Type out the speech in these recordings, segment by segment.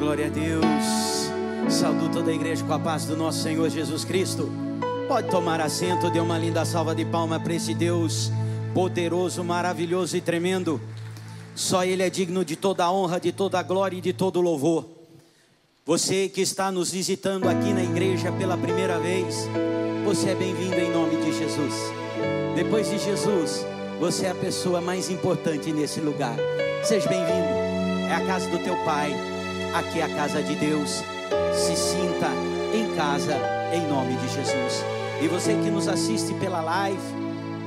Glória a Deus. Saúdo toda a igreja com a paz do nosso Senhor Jesus Cristo. Pode tomar assento, dê uma linda salva de palma para esse Deus poderoso, maravilhoso e tremendo. Só Ele é digno de toda a honra, de toda a glória e de todo o louvor. Você que está nos visitando aqui na igreja pela primeira vez, você é bem-vindo em nome de Jesus. Depois de Jesus, você é a pessoa mais importante nesse lugar. Seja bem-vindo. É a casa do teu pai. Aqui é a casa de Deus. Se sinta em casa em nome de Jesus. E você que nos assiste pela live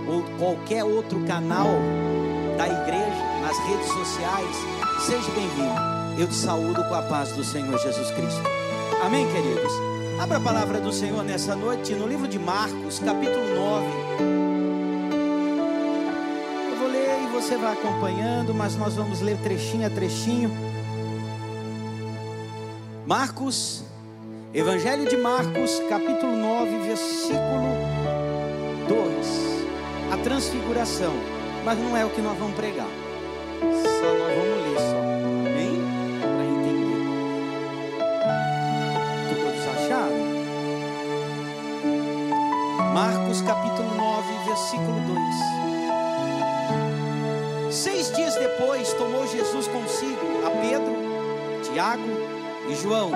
ou qualquer outro canal da igreja, nas redes sociais, seja bem-vindo. Eu te saúdo com a paz do Senhor Jesus Cristo. Amém, queridos? Abra a palavra do Senhor nessa noite no livro de Marcos, capítulo 9. Eu vou ler e você vai acompanhando, mas nós vamos ler trechinho a trechinho. Marcos, Evangelho de Marcos, capítulo 9, versículo 2. A transfiguração, mas não é o que nós vamos pregar. Só nós vamos ler só. Amém? Para entender. Todos acharam? Marcos capítulo 9, versículo 2. Seis dias depois tomou Jesus consigo a Pedro, Tiago e João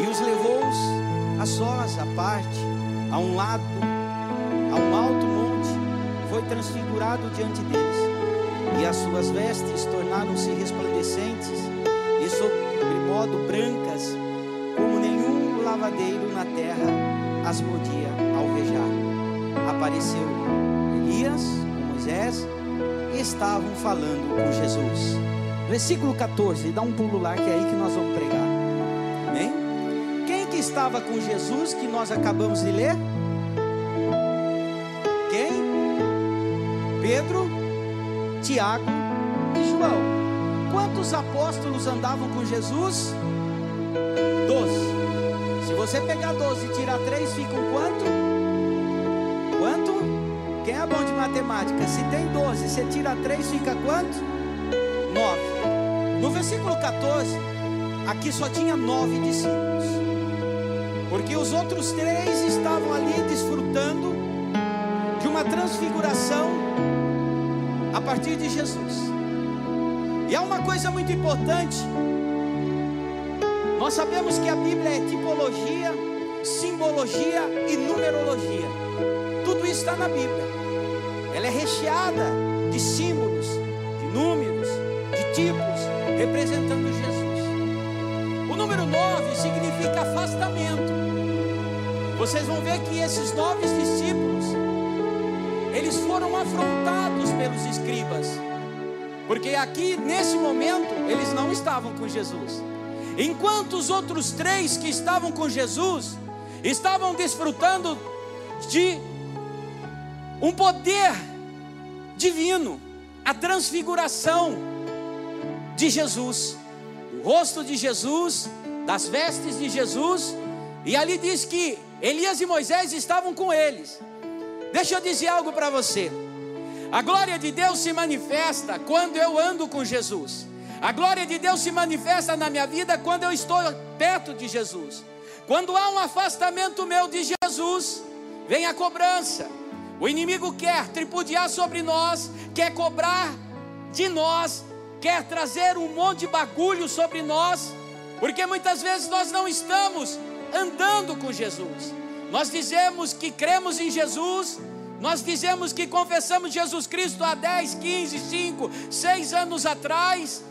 e os levou-os a sós, à parte, a um lado, a um alto monte, foi transfigurado diante deles e as suas vestes tornaram-se resplandecentes e sobremodo brancas, como nenhum lavadeiro na terra as podia alvejar. Apareceu Elias Moisés e estavam falando com Jesus. Versículo 14, dá um pulo lá que é aí que nós vamos pregar. Estava com Jesus que nós acabamos de ler? Quem? Pedro, Tiago e João. Quantos apóstolos andavam com Jesus? Doze. Se você pegar doze e tirar três, ficam quanto? Quanto? Quem é bom de matemática? Se tem doze, você tira três, fica quanto? Nove. No versículo 14, aqui só tinha nove discípulos. Porque os outros três estavam ali desfrutando de uma transfiguração a partir de Jesus. E há uma coisa muito importante. Nós sabemos que a Bíblia é tipologia, simbologia e numerologia. Tudo isso está na Bíblia. Ela é recheada de símbolos, de números, de tipos, representando Jesus. O número 9 significa afastamento. Vocês vão ver que esses nove discípulos, eles foram afrontados pelos escribas, porque aqui nesse momento eles não estavam com Jesus, enquanto os outros três que estavam com Jesus estavam desfrutando de um poder divino, a transfiguração de Jesus, o rosto de Jesus, das vestes de Jesus, e ali diz que Elias e Moisés estavam com eles. Deixa eu dizer algo para você. A glória de Deus se manifesta quando eu ando com Jesus. A glória de Deus se manifesta na minha vida quando eu estou perto de Jesus. Quando há um afastamento meu de Jesus, vem a cobrança. O inimigo quer tripudiar sobre nós, quer cobrar de nós, quer trazer um monte de bagulho sobre nós, porque muitas vezes nós não estamos andando com Jesus. Nós dizemos que cremos em Jesus, nós dizemos que confessamos Jesus Cristo há 10, 15, 5, 6 anos atrás,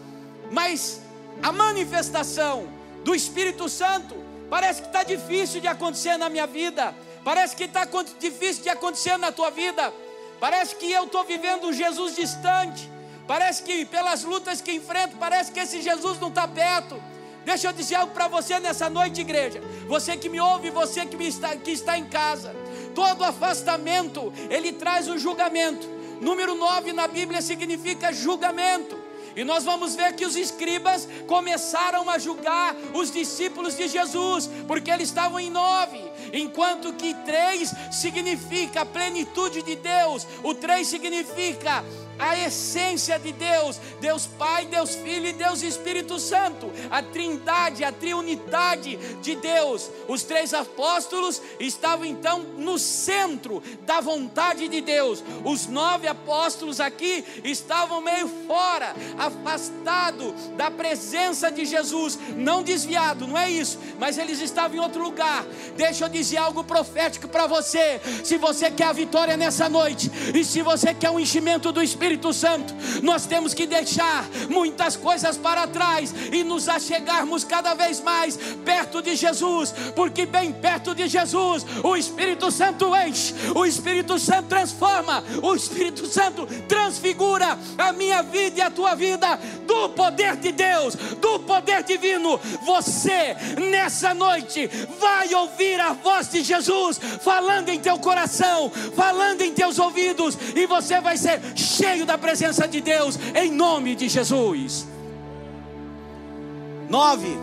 mas a manifestação do Espírito Santo parece que está difícil de acontecer na minha vida, parece que está difícil de acontecer na tua vida, parece que eu estou vivendo um Jesus distante, parece que pelas lutas que enfrento, parece que esse Jesus não está perto. Deixa eu dizer algo para você nessa noite, igreja. Você que me ouve, você que, me está, que está em casa. Todo afastamento, ele traz um julgamento. Número 9 na Bíblia significa julgamento. E nós vamos ver que os escribas começaram a julgar os discípulos de Jesus, porque eles estavam em nove, enquanto que três significa a plenitude de Deus, o três significa a essência de Deus, Deus Pai, Deus Filho e Deus Espírito Santo, a trindade, a triunidade de Deus. Os três apóstolos estavam então no centro da vontade de Deus. Os nove apóstolos aqui estavam meio fora, afastados da presença de Jesus, não desviado, não é isso, mas eles estavam em outro lugar. Deixa eu dizer algo profético para você. Se você quer a vitória nessa noite, e se você quer um enchimento do Espírito Espírito Santo, nós temos que deixar muitas coisas para trás e nos achegarmos cada vez mais perto de Jesus, porque bem perto de Jesus o Espírito Santo enche, o Espírito Santo transforma, o Espírito Santo transfigura a minha vida e a tua vida do poder de Deus, do poder divino. Você nessa noite vai ouvir a voz de Jesus falando em teu coração, falando em teus ouvidos, e você vai ser cheio cheio da presença de Deus, em nome de Jesus. Nove,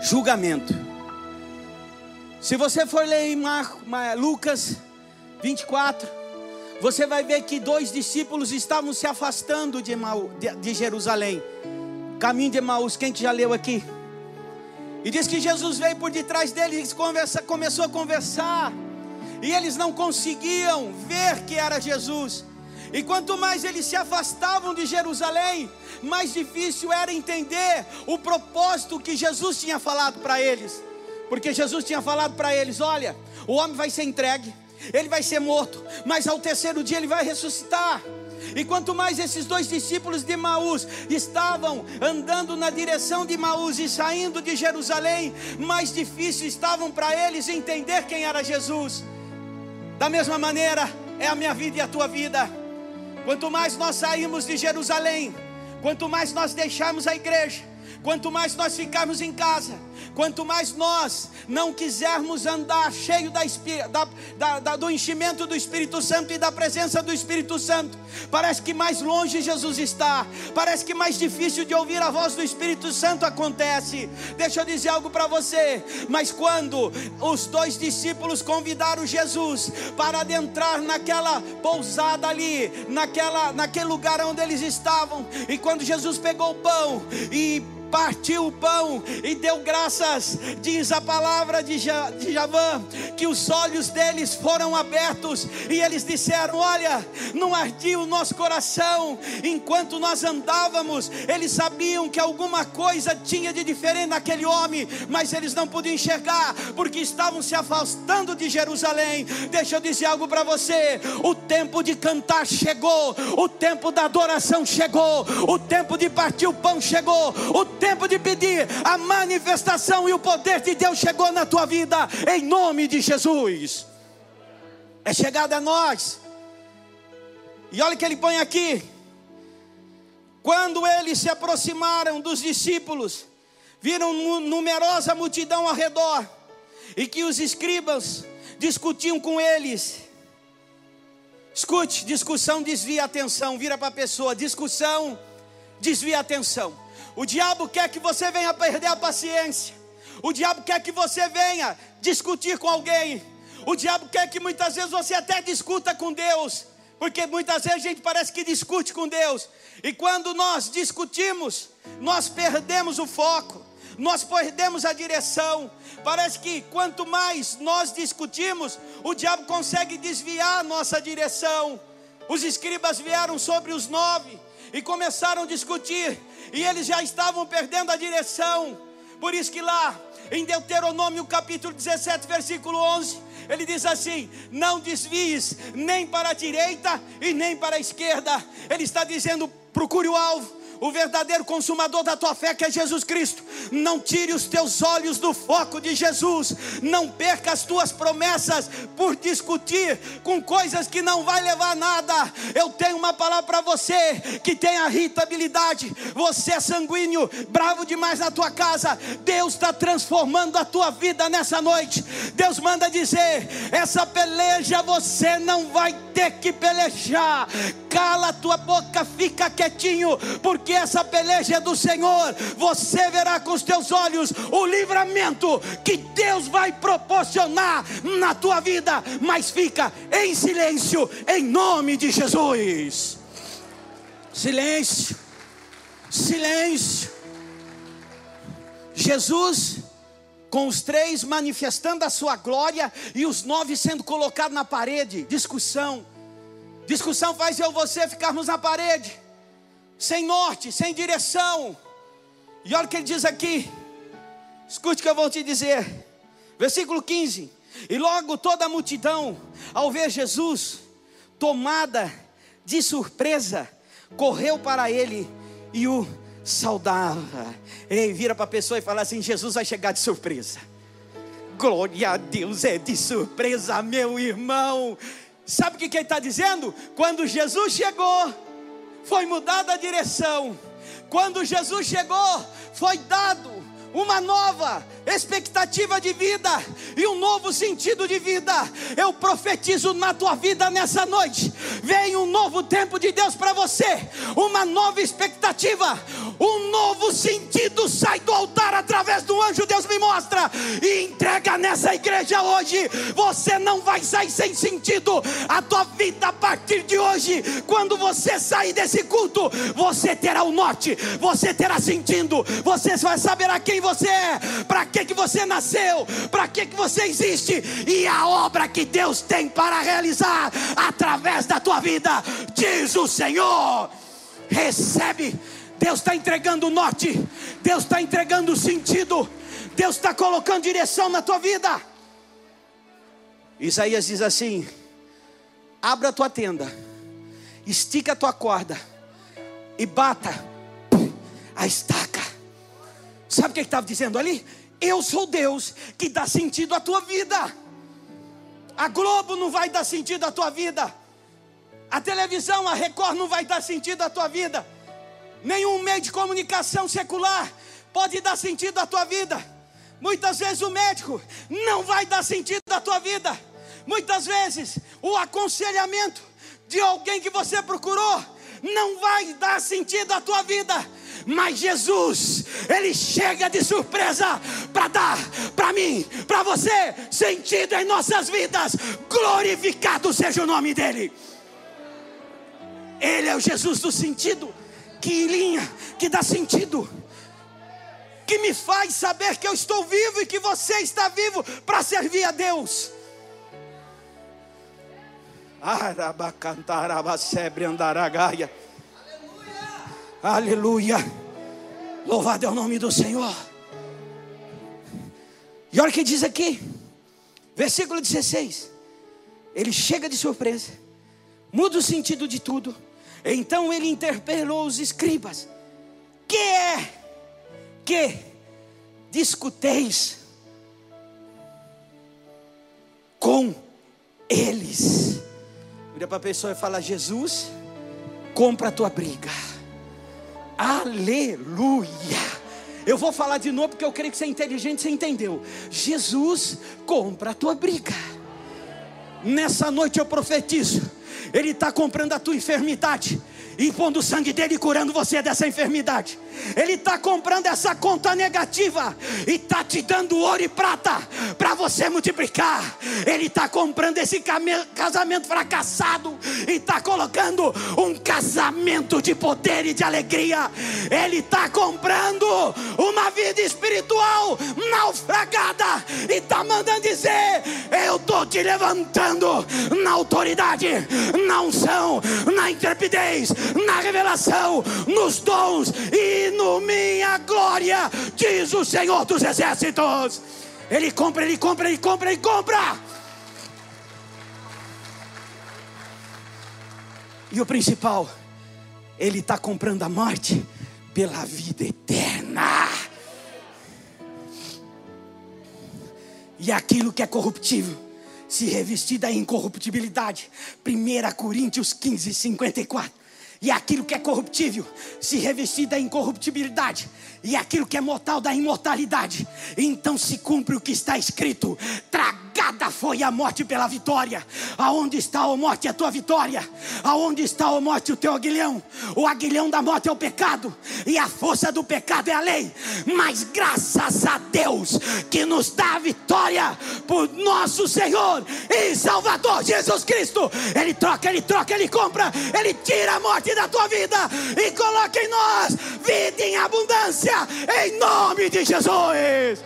julgamento. Se você for ler em Mar, Mar, Lucas 24, você vai ver que dois discípulos estavam se afastando de, de, de Jerusalém, caminho de Emaús. Quem que já leu aqui? E diz que Jesus veio por detrás deles e começou a conversar e eles não conseguiam ver que era Jesus. E quanto mais eles se afastavam de Jerusalém, mais difícil era entender o propósito que Jesus tinha falado para eles. Porque Jesus tinha falado para eles: olha, o homem vai ser entregue, ele vai ser morto, mas ao terceiro dia ele vai ressuscitar. E quanto mais esses dois discípulos de Maús estavam andando na direção de Maús e saindo de Jerusalém, mais difícil estavam para eles entender quem era Jesus. Da mesma maneira, é a minha vida e a tua vida. Quanto mais nós saímos de Jerusalém, quanto mais nós deixarmos a igreja, quanto mais nós ficarmos em casa, Quanto mais nós não quisermos andar cheio da, da, da, do enchimento do Espírito Santo e da presença do Espírito Santo, parece que mais longe Jesus está, parece que mais difícil de ouvir a voz do Espírito Santo acontece. Deixa eu dizer algo para você, mas quando os dois discípulos convidaram Jesus para adentrar naquela pousada ali, naquela, naquele lugar onde eles estavam, e quando Jesus pegou o pão e partiu o pão e deu graças, diz a palavra de, Javã, que os olhos deles foram abertos e eles disseram: Olha, não ardia o nosso coração enquanto nós andávamos. Eles sabiam que alguma coisa tinha de diferente naquele homem, mas eles não podiam enxergar porque estavam se afastando de Jerusalém. Deixa eu dizer algo para você: o tempo de cantar chegou, o tempo da adoração chegou, o tempo de partir o pão chegou, o tempo de pedir, a manifestação e o poder de Deus chegou na tua vida, em nome de Jesus. É chegada a nós. E olha que ele põe aqui. Quando eles se aproximaram dos discípulos, viram numerosa multidão ao redor, e que os escribas discutiam com eles. Escute, discussão desvia a atenção, vira para a pessoa, discussão desvia a atenção. O diabo quer que você venha perder a paciência. O diabo quer que você venha discutir com alguém. O diabo quer que muitas vezes você até discuta com Deus. Porque muitas vezes a gente parece que discute com Deus. E quando nós discutimos, nós perdemos o foco, nós perdemos a direção. Parece que quanto mais nós discutimos, o diabo consegue desviar a nossa direção. Os escribas vieram sobre os nove e começaram a discutir e eles já estavam perdendo a direção. Por isso que lá em Deuteronômio capítulo 17, versículo 11, ele diz assim: Não desvies nem para a direita e nem para a esquerda. Ele está dizendo: procure o alvo o verdadeiro consumador da tua fé, que é Jesus Cristo. Não tire os teus olhos do foco de Jesus. Não perca as tuas promessas por discutir com coisas que não vai levar a nada. Eu tenho uma palavra para você que tem a irritabilidade. Você é sanguíneo, bravo demais na tua casa. Deus está transformando a tua vida nessa noite. Deus manda dizer: essa peleja você não vai ter que pelejar cala a tua boca, fica quietinho, porque essa peleja é do Senhor. Você verá com os teus olhos o livramento que Deus vai proporcionar na tua vida, mas fica em silêncio, em nome de Jesus. Silêncio, silêncio. Jesus com os três manifestando a sua glória e os nove sendo colocados na parede. Discussão. Discussão faz eu e você ficarmos na parede, sem norte, sem direção. E olha o que ele diz aqui. Escute o que eu vou te dizer. Versículo 15. E logo toda a multidão, ao ver Jesus, tomada de surpresa, correu para ele e o saudava. Ei, vira para a pessoa e fala assim: Jesus vai chegar de surpresa. Glória a Deus, é de surpresa, meu irmão. Sabe o que, ele está dizendo? Quando Jesus chegou, foi mudada a direção. Quando Jesus chegou, foi dado uma nova expectativa de vida e um novo sentido de vida. Eu profetizo na tua vida nessa noite. Vem um novo tempo de Deus para você, uma nova expectativa, um novo sentido sai do altar através do anjo. Deus me mostra e entrega nessa igreja hoje. Você não vai sair sem sentido. A tua vida a partir de hoje, quando você sair desse culto, você terá o norte, você terá sentido, você vai saber a quem você é, para que, que você nasceu, para que, que você existe e a obra que Deus tem para realizar através da tua vida, diz o Senhor. Recebe, Deus está entregando o norte, Deus está entregando o sentido, Deus está colocando direção na tua vida. Isaías diz assim: abra a tua tenda, estica a tua corda e bata a estaca. Sabe o que estava dizendo ali? Eu sou Deus que dá sentido à tua vida. A Globo não vai dar sentido à tua vida. A televisão, a Record não vai dar sentido à tua vida. Nenhum meio de comunicação secular pode dar sentido à tua vida. Muitas vezes o médico não vai dar sentido à tua vida. Muitas vezes o aconselhamento de alguém que você procurou não vai dar sentido à tua vida mas Jesus, Ele chega de surpresa para dar para mim, para você, sentido em nossas vidas. Glorificado seja o nome dEle. Ele é o Jesus do sentido, que linha, que dá sentido, que me faz saber que eu estou vivo e que você está vivo para servir a Deus. Arabacantarabassebre andaragaia. Aleluia. Louvado é o nome do Senhor. E olha o que diz aqui, versículo 16. Ele chega de surpresa, muda o sentido de tudo. Então ele interpelou os escribas: Que é que discuteis com eles? Vira para a pessoa e fala: Jesus, compra a tua briga. Aleluia. Eu vou falar de novo porque eu creio que você é inteligente, você entendeu. Jesus compra a tua briga. Nessa noite eu profetizo. Ele está comprando a tua enfermidade e pondo o sangue dele curando você dessa enfermidade. Ele está comprando essa conta negativa e está te dando ouro e prata para você multiplicar. Ele está comprando esse casamento fracassado e está colocando um casamento de poder e de alegria. Ele está comprando uma vida espiritual naufragada e está mandando dizer: Eu estou te levantando na autoridade, na unção, na intrepidez, na revelação, nos dons e no minha glória, diz o Senhor dos Exércitos. Ele compra, ele compra, ele compra, ele compra. E o principal, ele está comprando a morte pela vida eterna. E aquilo que é corruptível se revestir da incorruptibilidade. 1 Coríntios 15, 54 e aquilo que é corruptível se revestir da incorruptibilidade, e aquilo que é mortal da imortalidade. Então se cumpre o que está escrito: traga Tragada foi a morte pela vitória. Aonde está a morte a tua vitória? Aonde está a morte o teu aguilhão? O aguilhão da morte é o pecado e a força do pecado é a lei. Mas graças a Deus que nos dá a vitória por nosso Senhor e Salvador Jesus Cristo. Ele troca, ele troca, ele compra, ele tira a morte da tua vida e coloca em nós vida em abundância em nome de Jesus.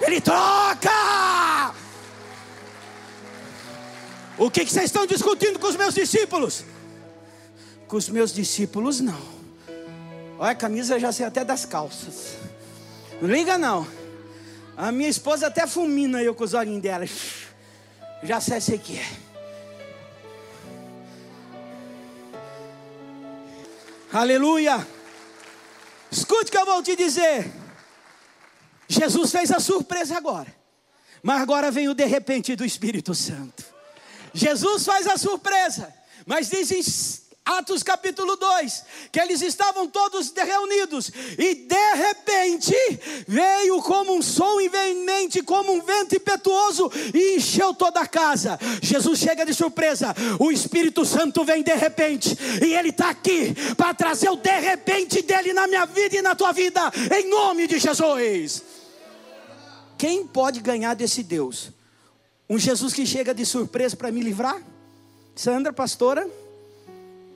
Ele troca. O que, que vocês estão discutindo com os meus discípulos? Com os meus discípulos, não. Olha, a camisa já sei até das calças. Não liga, não. A minha esposa até fulmina eu com os olhinhos dela. Já sei sei que é. Aleluia. Escute o que eu vou te dizer. Jesus fez a surpresa agora. Mas agora vem o de repente do Espírito Santo. Jesus faz a surpresa, mas diz em Atos capítulo 2, que eles estavam todos reunidos, e de repente veio como um som invemente, como um vento impetuoso, e encheu toda a casa. Jesus chega de surpresa, o Espírito Santo vem de repente, e ele está aqui para trazer o de repente dele na minha vida e na tua vida, em nome de Jesus. Quem pode ganhar desse Deus? Um Jesus que chega de surpresa para me livrar? Sandra, pastora,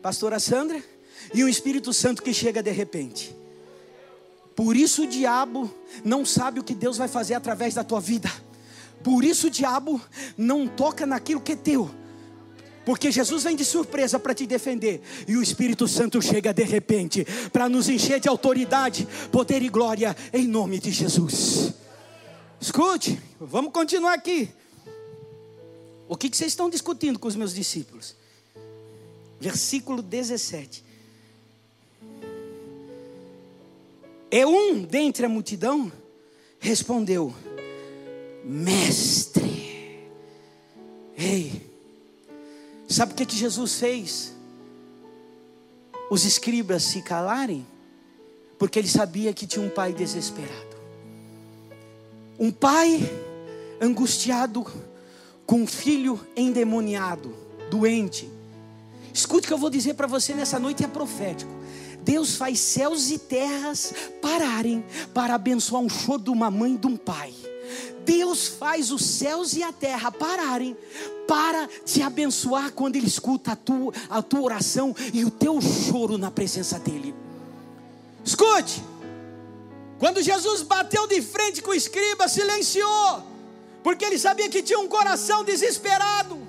pastora Sandra, e um Espírito Santo que chega de repente. Por isso o diabo não sabe o que Deus vai fazer através da tua vida. Por isso o diabo não toca naquilo que é teu. Porque Jesus vem de surpresa para te defender, e o Espírito Santo chega de repente para nos encher de autoridade, poder e glória em nome de Jesus. Escute, vamos continuar aqui. O que, vocês estão discutindo com os meus discípulos? Versículo 17. E um dentre a multidão respondeu: Mestre. Ei, sabe o que, que Jesus fez? Os escribas se calarem, porque ele sabia que tinha um pai desesperado. Um pai angustiado com um filho endemoniado, doente. Escute o que eu vou dizer para você nessa noite é profético. Deus faz céus e terras pararem para abençoar um choro de uma mãe e de um pai. Deus faz os céus e a terra pararem para te abençoar quando Ele escuta a tua, a tua oração e o teu choro na presença dEle. Escute, quando Jesus bateu de frente com o escriba, silenciou, porque ele sabia que tinha um coração desesperado.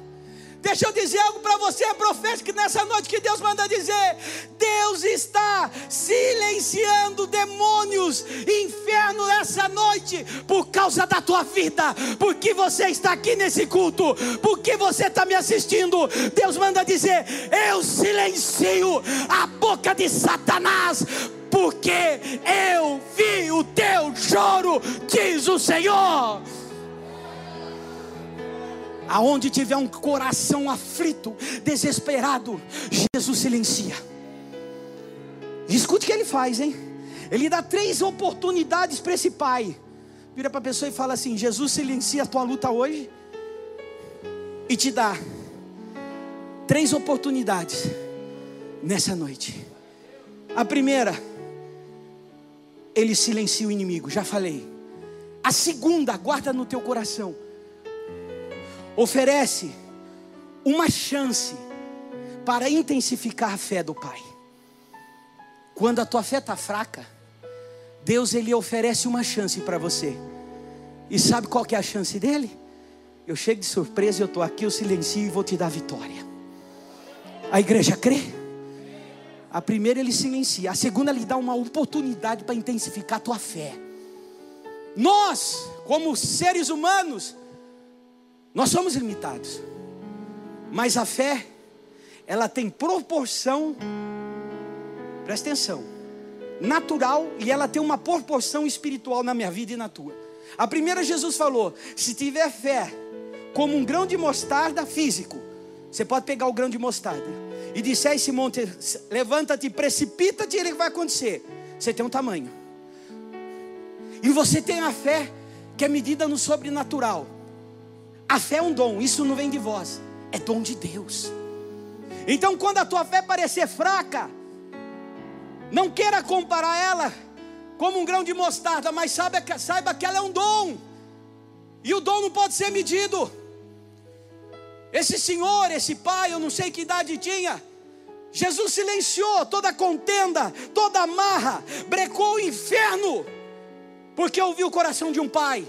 Deixa eu dizer algo para você, é profético nessa noite que Deus manda dizer: Deus está silenciando demônios, inferno nessa noite, por causa da tua vida, porque você está aqui nesse culto, porque você está me assistindo. Deus manda dizer: Eu silencio a boca de Satanás, porque eu vi o teu choro, diz o Senhor. Aonde tiver um coração aflito, desesperado, Jesus silencia. Escute o que ele faz, hein? Ele dá três oportunidades para esse pai. Vira para a pessoa e fala assim: Jesus silencia a tua luta hoje e te dá três oportunidades nessa noite. A primeira, ele silencia o inimigo, já falei. A segunda, guarda no teu coração. Oferece uma chance para intensificar a fé do Pai. Quando a tua fé está fraca, Deus ele oferece uma chance para você. E sabe qual que é a chance dele? Eu chego de surpresa, eu estou aqui, eu silencio e vou te dar vitória. A igreja crê? A primeira ele silencia, a segunda ele dá uma oportunidade para intensificar a tua fé. Nós, como seres humanos, nós somos limitados. Mas a fé, ela tem proporção, presta atenção, natural e ela tem uma proporção espiritual na minha vida e na tua. A primeira Jesus falou: se tiver fé como um grão de mostarda físico, você pode pegar o grão de mostarda e disser a esse monte: levanta-te, precipita-te, ele vai acontecer. Você tem um tamanho. E você tem a fé que é medida no sobrenatural. A fé é um dom, isso não vem de vós, é dom de Deus. Então, quando a tua fé parecer fraca, não queira comparar ela como um grão de mostarda, mas saiba que, saiba que ela é um dom, e o dom não pode ser medido. Esse senhor, esse pai, eu não sei que idade tinha, Jesus silenciou toda contenda, toda amarra, brecou o inferno, porque ouviu o coração de um pai,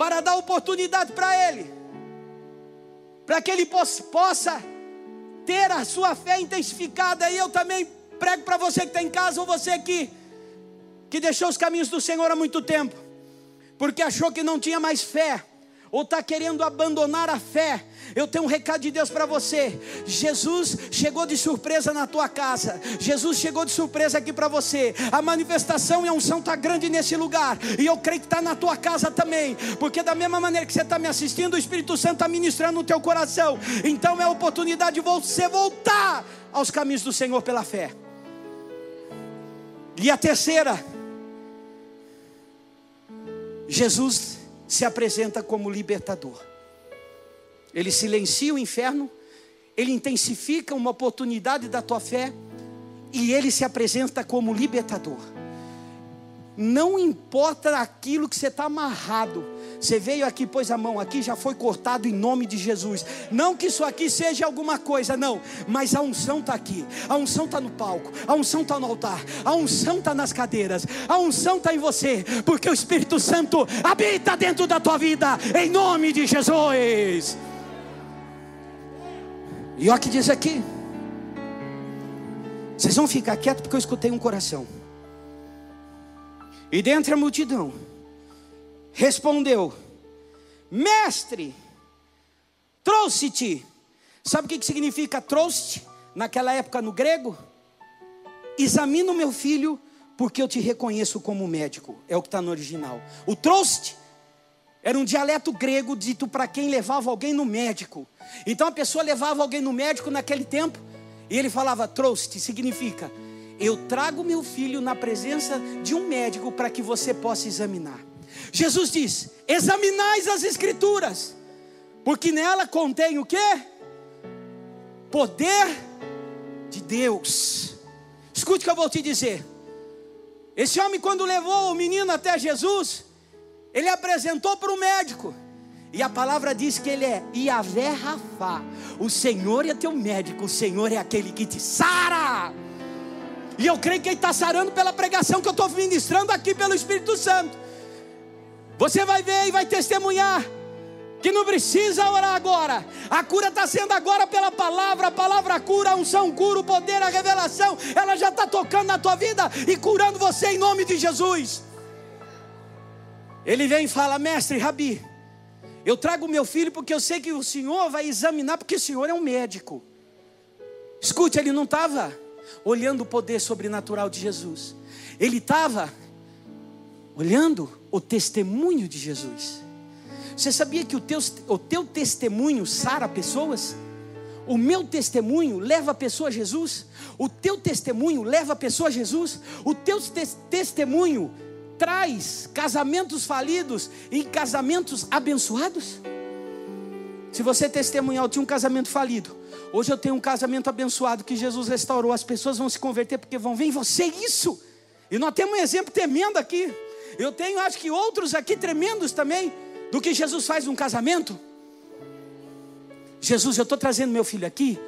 para dar oportunidade para ele, para que ele possa ter a sua fé intensificada. E eu também prego para você que está em casa, ou você que, que deixou os caminhos do Senhor há muito tempo, porque achou que não tinha mais fé, ou está querendo abandonar a fé, eu tenho um recado de Deus para você. Jesus chegou de surpresa na tua casa. Jesus chegou de surpresa aqui para você. A manifestação e a unção está grande nesse lugar. E eu creio que está na tua casa também. Porque da mesma maneira que você está me assistindo, o Espírito Santo está ministrando no teu coração. Então é a oportunidade de você voltar aos caminhos do Senhor pela fé. E a terceira, Jesus se apresenta como libertador. Ele silencia o inferno, ele intensifica uma oportunidade da tua fé e ele se apresenta como libertador. Não importa aquilo que você está amarrado, você veio aqui, pôs a mão aqui, já foi cortado em nome de Jesus. Não que isso aqui seja alguma coisa, não, mas a unção está aqui, a unção está no palco, a unção está no altar, a unção está nas cadeiras, a unção está em você, porque o Espírito Santo habita dentro da tua vida, em nome de Jesus. E olha o que diz aqui. Vocês vão ficar quietos porque eu escutei um coração. E dentre a multidão, respondeu: Mestre, trouxe-te. Sabe o que significa trouxe naquela época no grego? Examina o meu filho, porque eu te reconheço como médico. É o que está no original. O trouxe era um dialeto grego dito para quem levava alguém no médico. Então a pessoa levava alguém no médico naquele tempo e ele falava trouxe, significa eu trago meu filho na presença de um médico para que você possa examinar. Jesus diz: examinais as escrituras, porque nela contém o que? Poder de Deus. Escute o que eu vou te dizer. Esse homem, quando levou o menino até Jesus, ele apresentou para o médico. E a palavra diz que ele é Iavé Rafá. O Senhor é teu médico, o Senhor é aquele que te sara. E eu creio que ele está sarando pela pregação que eu estou ministrando aqui pelo Espírito Santo. Você vai ver e vai testemunhar que não precisa orar agora. A cura está sendo agora pela palavra, a palavra cura, a unção cura, o poder, a revelação, ela já está tocando na tua vida e curando você em nome de Jesus. Ele vem e fala: Mestre, Rabi, eu trago meu filho porque eu sei que o senhor vai examinar, porque o senhor é um médico. Escute, ele não estava olhando o poder sobrenatural de Jesus, ele estava olhando o testemunho de Jesus. Você sabia que o teu, o teu testemunho sara pessoas? O meu testemunho leva a pessoa a Jesus? O teu testemunho leva a pessoa a Jesus? O teu te testemunho traz casamentos falidos e casamentos abençoados? Se você testemunhar, eu tinha um casamento falido. Hoje eu tenho um casamento abençoado que Jesus restaurou. As pessoas vão se converter porque vão ver em você isso. E nós temos um exemplo tremendo aqui. Eu tenho, acho que outros aqui tremendos também, do que Jesus faz num casamento. Jesus, eu estou trazendo meu filho aqui,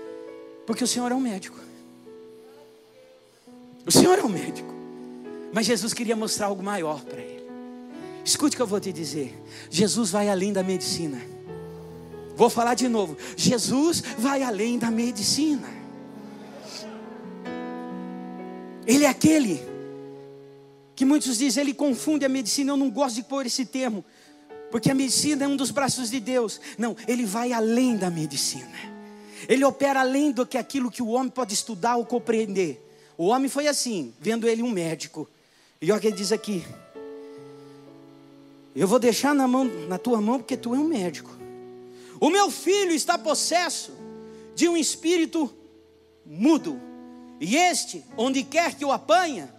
porque o Senhor é um médico. O Senhor é um médico. Mas Jesus queria mostrar algo maior para ele. Escute o que eu vou te dizer. Jesus vai além da medicina. Vou falar de novo. Jesus vai além da medicina. Ele é aquele que muitos dizem, ele confunde a medicina. Eu não gosto de pôr esse termo, porque a medicina é um dos braços de Deus. Não, ele vai além da medicina. Ele opera além do que aquilo que o homem pode estudar ou compreender. O homem foi assim, vendo ele um médico. E olha o que ele diz aqui: Eu vou deixar na, mão, na tua mão porque tu é um médico. O meu filho está possesso de um espírito mudo. E este, onde quer que o apanha,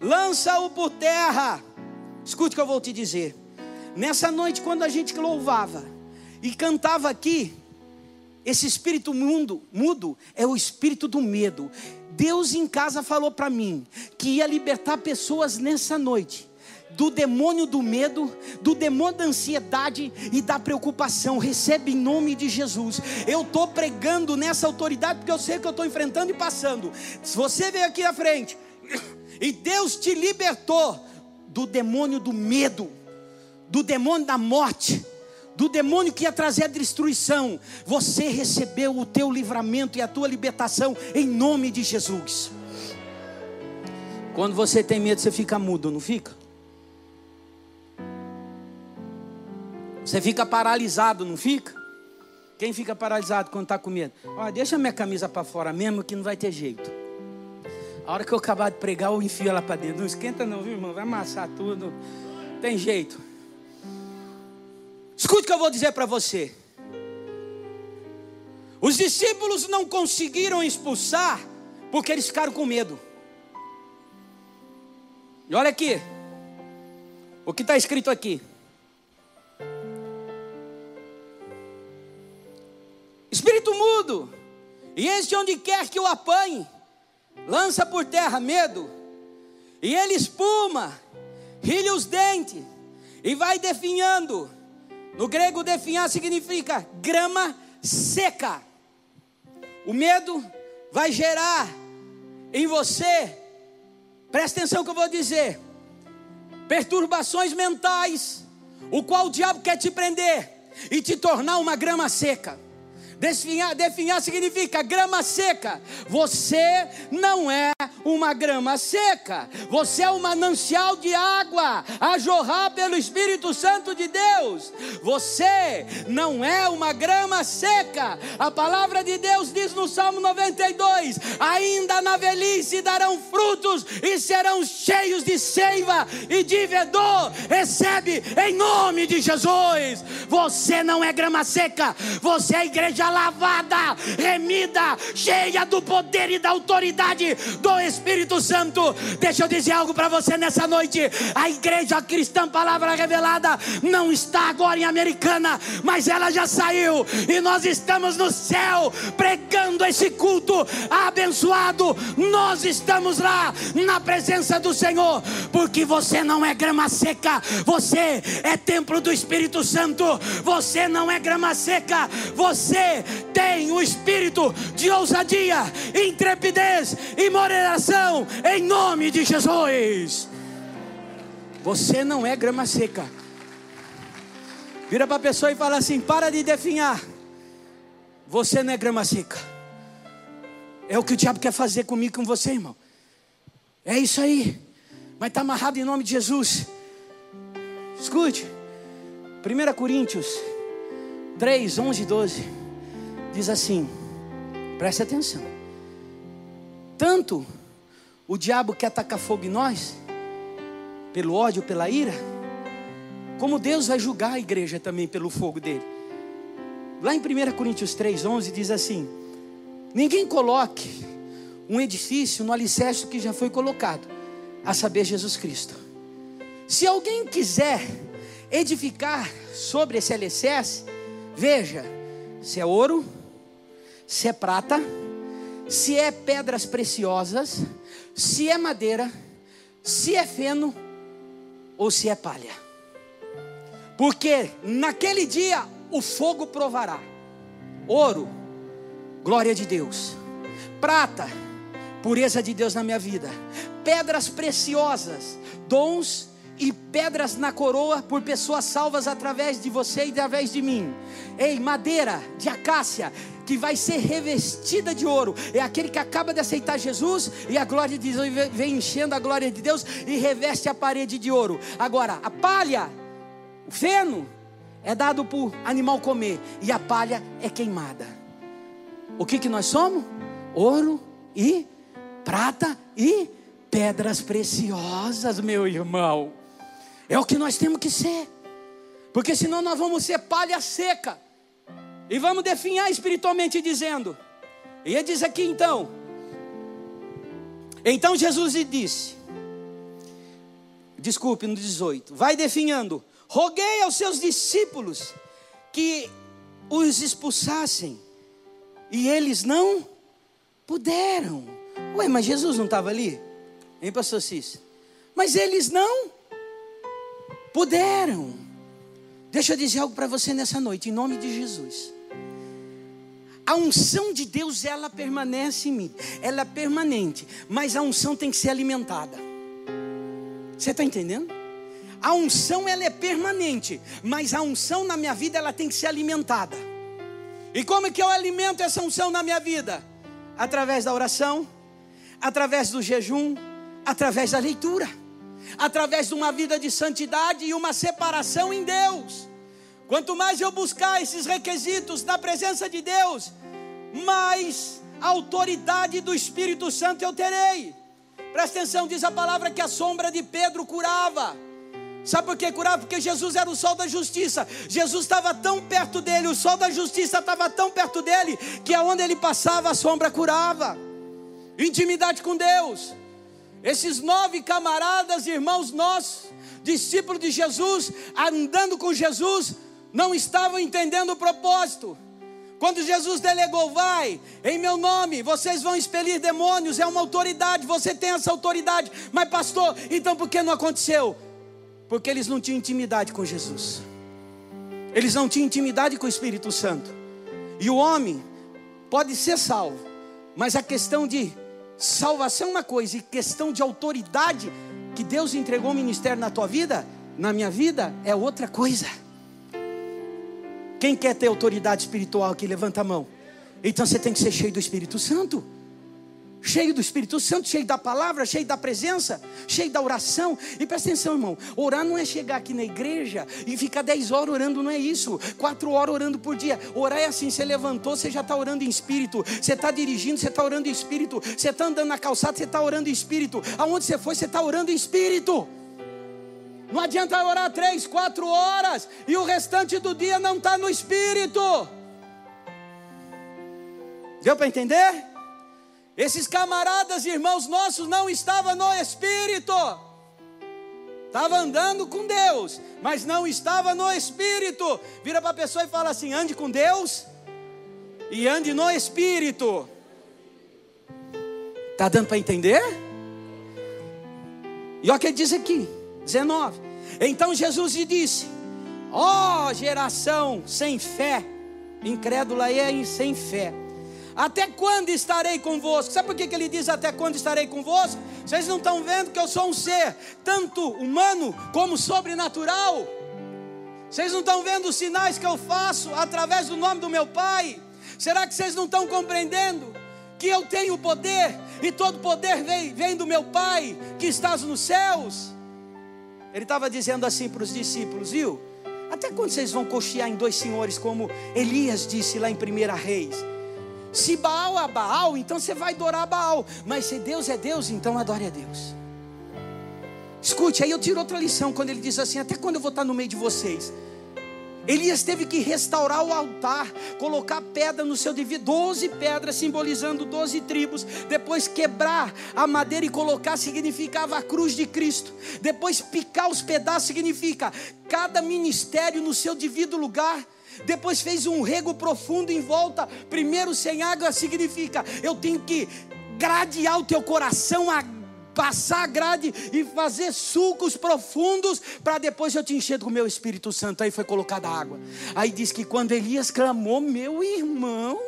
lança-o por terra. Escute o que eu vou te dizer. Nessa noite, quando a gente louvava, e cantava aqui. Esse espírito mundo, mudo é o espírito do medo. Deus em casa falou para mim que ia libertar pessoas nessa noite do demônio do medo, do demônio da ansiedade e da preocupação. Recebe em nome de Jesus. Eu estou pregando nessa autoridade porque eu sei que eu estou enfrentando e passando. Se você veio aqui à frente e Deus te libertou do demônio do medo, do demônio da morte, do demônio que ia trazer a destruição, você recebeu o teu livramento e a tua libertação em nome de Jesus. Quando você tem medo, você fica mudo, não fica? Você fica paralisado, não fica? Quem fica paralisado quando está com medo? Olha, deixa minha camisa para fora mesmo que não vai ter jeito. A hora que eu acabar de pregar, eu enfio ela para dentro. Não esquenta não, viu, irmão? Vai amassar tudo. Tem jeito. Escute o que eu vou dizer para você. Os discípulos não conseguiram expulsar porque eles ficaram com medo. E olha aqui. O que está escrito aqui. Espírito mudo, e este onde quer que o apanhe, lança por terra medo, e ele espuma, rilha os dentes, e vai definhando. No grego, definhar significa grama seca. O medo vai gerar em você, presta atenção que eu vou dizer, perturbações mentais, o qual o diabo quer te prender e te tornar uma grama seca. Definhar, definhar significa grama seca. Você não é uma grama seca. Você é um manancial de água a jorrar pelo Espírito Santo de Deus. Você não é uma grama seca. A palavra de Deus diz no Salmo 92: ainda na velhice darão frutos e serão cheios de seiva e de vedor. Recebe em nome de Jesus. Você não é grama seca. Você é a igreja lavada, remida, cheia do poder e da autoridade do Espírito Santo. Deixa eu dizer algo para você nessa noite. A igreja cristã, palavra revelada, não está agora em Americana, mas ela já saiu e nós estamos no céu pregando esse culto abençoado. Nós estamos lá na presença do Senhor, porque você não é grama seca, você é templo do Espírito Santo. Você não é grama seca, você tem o espírito de ousadia, intrepidez e moderação, em nome de Jesus. Você não é grama seca. Vira para a pessoa e fala assim: para de definhar. Você não é grama seca. É o que o diabo quer fazer comigo com você, irmão. É isso aí. Mas está amarrado em nome de Jesus. Escute. 1 Coríntios 3, 11 e 12 diz assim: preste atenção. Tanto o diabo quer atacar fogo em nós, pelo ódio, pela ira, como Deus vai julgar a igreja também pelo fogo dele. Lá em 1 Coríntios 3,11 diz assim: Ninguém coloque um edifício no alicerce que já foi colocado, a saber, Jesus Cristo. Se alguém quiser edificar sobre esse alicerce, veja se é ouro, se é prata, se é pedras preciosas, se é madeira, se é feno ou se é palha. Porque naquele dia o fogo provará ouro, glória de Deus, prata, pureza de Deus na minha vida, pedras preciosas, dons e pedras na coroa por pessoas salvas através de você e através de mim. Ei, madeira de acácia que vai ser revestida de ouro. É aquele que acaba de aceitar Jesus e a glória de Deus vem enchendo a glória de Deus e reveste a parede de ouro. Agora, a palha, o feno, é dado o animal comer e a palha é queimada. O que, que nós somos? Ouro e prata e pedras preciosas, meu irmão. É o que nós temos que ser. Porque senão nós vamos ser palha seca. E vamos definhar espiritualmente dizendo. E ele diz aqui então. Então Jesus lhe disse. Desculpe, no 18. Vai definhando. Roguei aos seus discípulos que os expulsassem. E eles não puderam. Ué, mas Jesus não estava ali? Hein, pastor Cícero? Mas eles não puderam. Deixa eu dizer algo para você nessa noite, em nome de Jesus. A unção de Deus, ela permanece em mim, ela é permanente, mas a unção tem que ser alimentada. Você está entendendo? A unção ela é permanente, mas a unção na minha vida ela tem que ser alimentada. E como é que eu alimento essa unção na minha vida? Através da oração, através do jejum, através da leitura, através de uma vida de santidade e uma separação em Deus. Quanto mais eu buscar esses requisitos na presença de Deus, mais autoridade do Espírito Santo eu terei. Presta atenção, diz a palavra que a sombra de Pedro curava. Sabe por que curava? Porque Jesus era o sol da justiça. Jesus estava tão perto dele, o sol da justiça estava tão perto dele, que aonde ele passava a sombra curava. Intimidade com Deus. Esses nove camaradas, irmãos nossos, discípulos de Jesus, andando com Jesus, não estavam entendendo o propósito. Quando Jesus delegou, vai, em meu nome, vocês vão expelir demônios, é uma autoridade, você tem essa autoridade. Mas, pastor, então por que não aconteceu? Porque eles não tinham intimidade com Jesus. Eles não tinham intimidade com o Espírito Santo. E o homem pode ser salvo, mas a questão de salvação é uma coisa, e questão de autoridade que Deus entregou o ministério na tua vida, na minha vida, é outra coisa. Quem quer ter autoridade espiritual aqui, levanta a mão. Então você tem que ser cheio do Espírito Santo cheio do Espírito Santo, cheio da palavra, cheio da presença, cheio da oração. E presta atenção, irmão: orar não é chegar aqui na igreja e ficar 10 horas orando, não é isso. 4 horas orando por dia. Orar é assim: você levantou, você já está orando em espírito. Você está dirigindo, você está orando em espírito. Você está andando na calçada, você está orando em espírito. Aonde você foi, você está orando em espírito. Não adianta orar três, quatro horas e o restante do dia não está no espírito. Deu para entender? Esses camaradas, irmãos nossos, não estavam no espírito. Estava andando com Deus, mas não estava no espírito. Vira para a pessoa e fala assim: ande com Deus e ande no espírito. Está dando para entender? E olha o que ele diz aqui, 19. Então Jesus lhe disse: Ó oh, geração sem fé, incrédula e sem fé até quando estarei convosco? Sabe por que, que ele diz até quando estarei convosco? Vocês não estão vendo que eu sou um ser tanto humano como sobrenatural? Vocês não estão vendo os sinais que eu faço através do nome do meu Pai? Será que vocês não estão compreendendo que eu tenho poder e todo poder vem, vem do meu Pai que estás nos céus? Ele estava dizendo assim para os discípulos, viu? Até quando vocês vão cochear em dois senhores, como Elias disse lá em 1 Reis? Se Baal é Baal, então você vai adorar Baal. Mas se Deus é Deus, então adore a Deus. Escute, aí eu tiro outra lição quando ele diz assim: Até quando eu vou estar no meio de vocês? Elias teve que restaurar o altar, colocar pedra no seu devido, doze pedras simbolizando doze tribos, depois quebrar a madeira e colocar significava a cruz de Cristo, depois picar os pedaços significa cada ministério no seu devido lugar, depois fez um rego profundo em volta. Primeiro, sem água significa eu tenho que gradear o teu coração, a passar grade e fazer sucos profundos para depois eu te encher com o meu Espírito Santo. Aí foi colocada água. Aí diz que quando Elias clamou, meu irmão,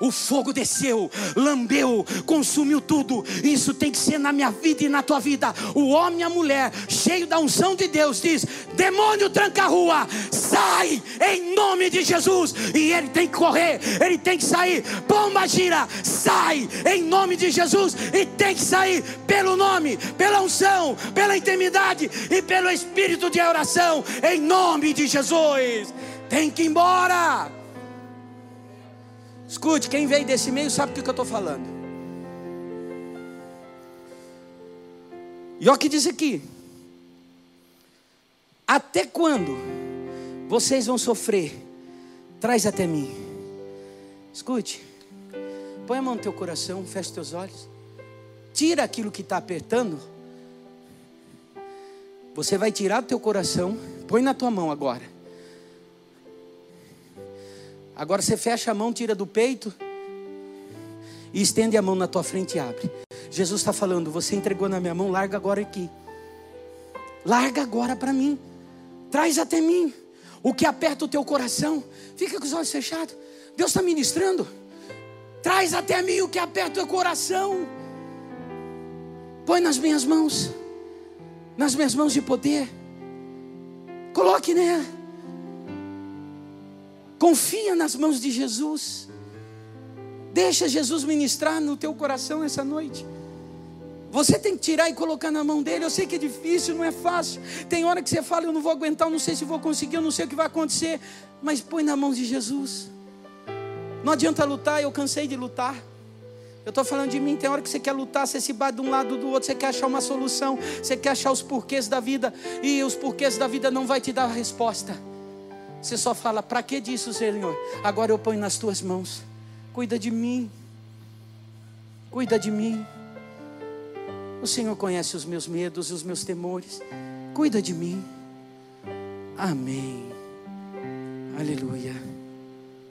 o fogo desceu, lambeu, consumiu tudo. Isso tem que ser na minha vida e na tua vida. O homem e a mulher, cheio da unção de Deus, diz: demônio tranca a rua, sai em nome de Jesus. E ele tem que correr, ele tem que sair. Pomba gira, sai em nome de Jesus. E tem que sair pelo nome, pela unção, pela intimidade e pelo espírito de oração, em nome de Jesus. Tem que ir embora. Escute, quem veio desse meio sabe do que eu estou falando. E olha o que diz aqui. Até quando vocês vão sofrer? Traz até mim. Escute. Põe a mão no teu coração, fecha teus olhos. Tira aquilo que está apertando. Você vai tirar do teu coração. Põe na tua mão agora. Agora você fecha a mão, tira do peito e estende a mão na tua frente e abre. Jesus está falando: Você entregou na minha mão, larga agora aqui. Larga agora para mim. Traz até mim o que aperta o teu coração. Fica com os olhos fechados. Deus está ministrando. Traz até mim o que aperta o teu coração. Põe nas minhas mãos, nas minhas mãos de poder. Coloque nela. Confia nas mãos de Jesus. Deixa Jesus ministrar no teu coração essa noite. Você tem que tirar e colocar na mão dele. Eu sei que é difícil, não é fácil. Tem hora que você fala, eu não vou aguentar, eu não sei se vou conseguir, eu não sei o que vai acontecer. Mas põe na mão de Jesus. Não adianta lutar, eu cansei de lutar. Eu estou falando de mim, tem hora que você quer lutar, você se bate de um lado do outro, você quer achar uma solução, você quer achar os porquês da vida, e os porquês da vida não vai te dar a resposta. Você só fala, para que disso, Senhor? Agora eu ponho nas tuas mãos. Cuida de mim. Cuida de mim. O Senhor conhece os meus medos e os meus temores. Cuida de mim. Amém. Aleluia.